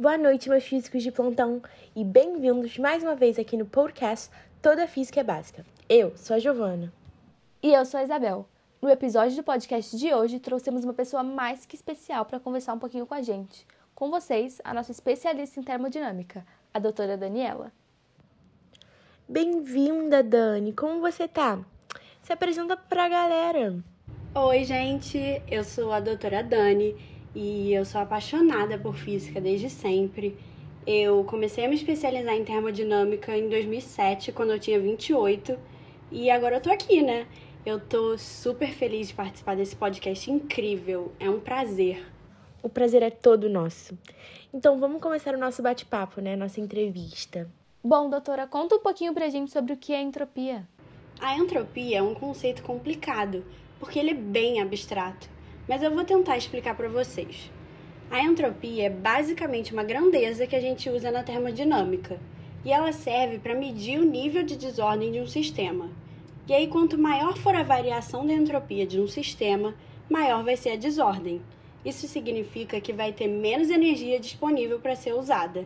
Boa noite, meus físicos de plantão, e bem-vindos mais uma vez aqui no podcast Toda Física é Básica. Eu sou a Giovana. E eu sou a Isabel. No episódio do podcast de hoje, trouxemos uma pessoa mais que especial para conversar um pouquinho com a gente. Com vocês, a nossa especialista em termodinâmica, a doutora Daniela. Bem-vinda, Dani. Como você tá? Se apresenta pra galera. Oi, gente. Eu sou a doutora Dani e eu sou apaixonada por física desde sempre. Eu comecei a me especializar em termodinâmica em 2007, quando eu tinha 28, e agora eu tô aqui, né? Eu tô super feliz de participar desse podcast incrível. É um prazer. O prazer é todo nosso. Então vamos começar o nosso bate-papo, né? Nossa entrevista. Bom, doutora, conta um pouquinho pra gente sobre o que é entropia. A entropia é um conceito complicado, porque ele é bem abstrato mas eu vou tentar explicar para vocês. A entropia é basicamente uma grandeza que a gente usa na termodinâmica, e ela serve para medir o nível de desordem de um sistema. E aí, quanto maior for a variação da entropia de um sistema, maior vai ser a desordem. Isso significa que vai ter menos energia disponível para ser usada.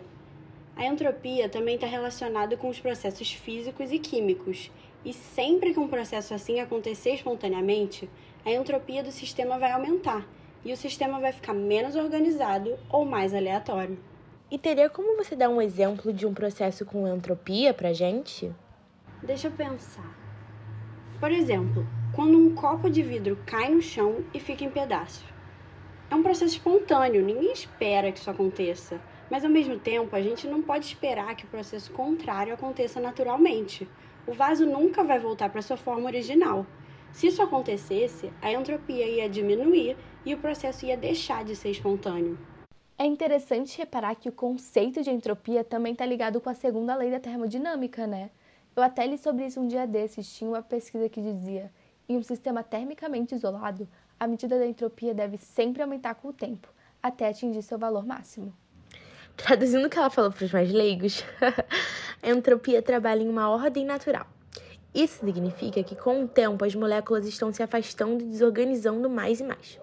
A entropia também está relacionada com os processos físicos e químicos, e sempre que um processo assim acontecer espontaneamente, a entropia do sistema vai aumentar e o sistema vai ficar menos organizado ou mais aleatório. E teria como você dar um exemplo de um processo com entropia pra gente? Deixa eu pensar. Por exemplo, quando um copo de vidro cai no chão e fica em pedaços. É um processo espontâneo, ninguém espera que isso aconteça. Mas ao mesmo tempo, a gente não pode esperar que o processo contrário aconteça naturalmente. O vaso nunca vai voltar para sua forma original. Se isso acontecesse, a entropia ia diminuir e o processo ia deixar de ser espontâneo. É interessante reparar que o conceito de entropia também está ligado com a segunda lei da termodinâmica, né? Eu até li sobre isso um dia desses, tinha uma pesquisa que dizia: em um sistema termicamente isolado, a medida da entropia deve sempre aumentar com o tempo, até atingir seu valor máximo. Traduzindo o que ela falou para os mais leigos, a entropia trabalha em uma ordem natural isso significa que, com o tempo, as moléculas estão se afastando e desorganizando mais e mais.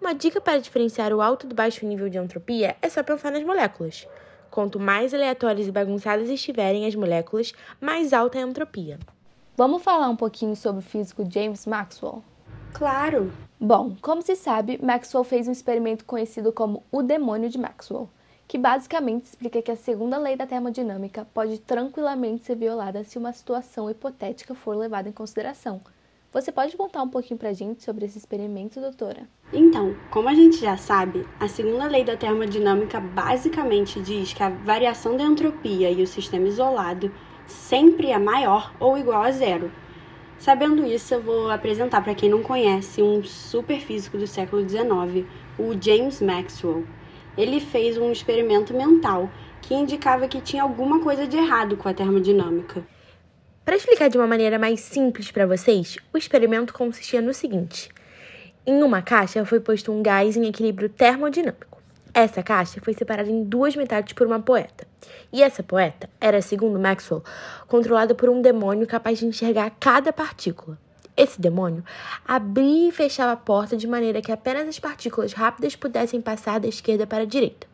Uma dica para diferenciar o alto do baixo nível de entropia é só pensar nas moléculas. Quanto mais aleatórias e bagunçadas estiverem as moléculas, mais alta é a entropia. Vamos falar um pouquinho sobre o físico James Maxwell? Claro! Bom, como se sabe, Maxwell fez um experimento conhecido como o demônio de Maxwell que basicamente explica que a segunda lei da termodinâmica pode tranquilamente ser violada se uma situação hipotética for levada em consideração. Você pode contar um pouquinho pra gente sobre esse experimento, doutora? Então, como a gente já sabe, a segunda lei da termodinâmica basicamente diz que a variação da entropia e o sistema isolado sempre é maior ou igual a zero. Sabendo isso, eu vou apresentar para quem não conhece um super físico do século XIX, o James Maxwell ele fez um experimento mental que indicava que tinha alguma coisa de errado com a termodinâmica. Para explicar de uma maneira mais simples para vocês, o experimento consistia no seguinte: em uma caixa foi posto um gás em equilíbrio termodinâmico. Essa caixa foi separada em duas metades por uma poeta. E essa poeta era, segundo Maxwell, controlada por um demônio capaz de enxergar cada partícula. Esse demônio abria e fechava a porta de maneira que apenas as partículas rápidas pudessem passar da esquerda para a direita,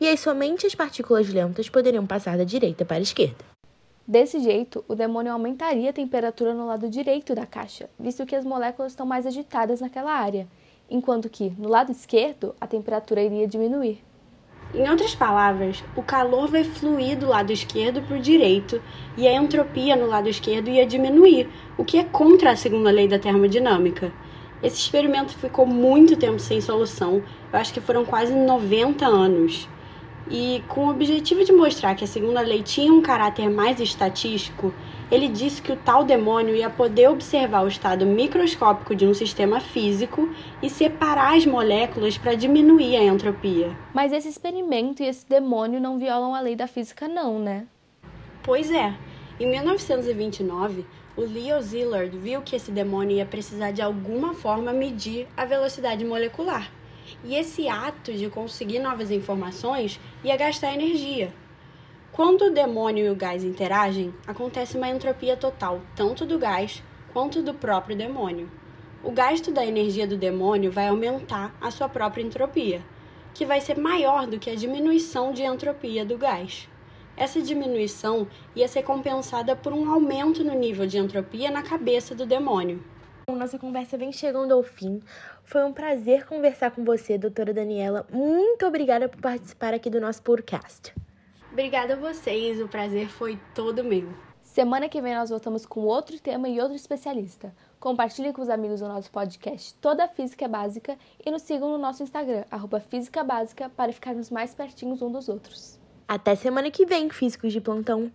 e aí somente as partículas lentas poderiam passar da direita para a esquerda. Desse jeito, o demônio aumentaria a temperatura no lado direito da caixa, visto que as moléculas estão mais agitadas naquela área, enquanto que, no lado esquerdo, a temperatura iria diminuir. Em outras palavras, o calor vai fluir do lado esquerdo para o direito e a entropia no lado esquerdo ia diminuir, o que é contra a segunda lei da termodinâmica. Esse experimento ficou muito tempo sem solução, eu acho que foram quase 90 anos. E com o objetivo de mostrar que a segunda lei tinha um caráter mais estatístico, ele disse que o tal demônio ia poder observar o estado microscópico de um sistema físico e separar as moléculas para diminuir a entropia. Mas esse experimento e esse demônio não violam a lei da física, não, né? Pois é. Em 1929, o Leo Szilard viu que esse demônio ia precisar de alguma forma medir a velocidade molecular. E esse ato de conseguir novas informações ia gastar energia. Quando o demônio e o gás interagem, acontece uma entropia total, tanto do gás quanto do próprio demônio. O gasto da energia do demônio vai aumentar a sua própria entropia. que vai ser maior do que a diminuição de entropia do gás. Essa diminuição ia ser compensada por um aumento no nível de entropia na cabeça do demônio. Nossa conversa vem chegando ao fim. Foi um prazer conversar com você, doutora Daniela. Muito obrigada por participar aqui do nosso podcast. Obrigada a vocês, o prazer foi todo meu. Semana que vem nós voltamos com outro tema e outro especialista. Compartilhe com os amigos o nosso podcast Toda a Física é Básica e nos sigam no nosso Instagram, arroba Física Básica, para ficarmos mais pertinhos um dos outros. Até semana que vem, físicos de plantão!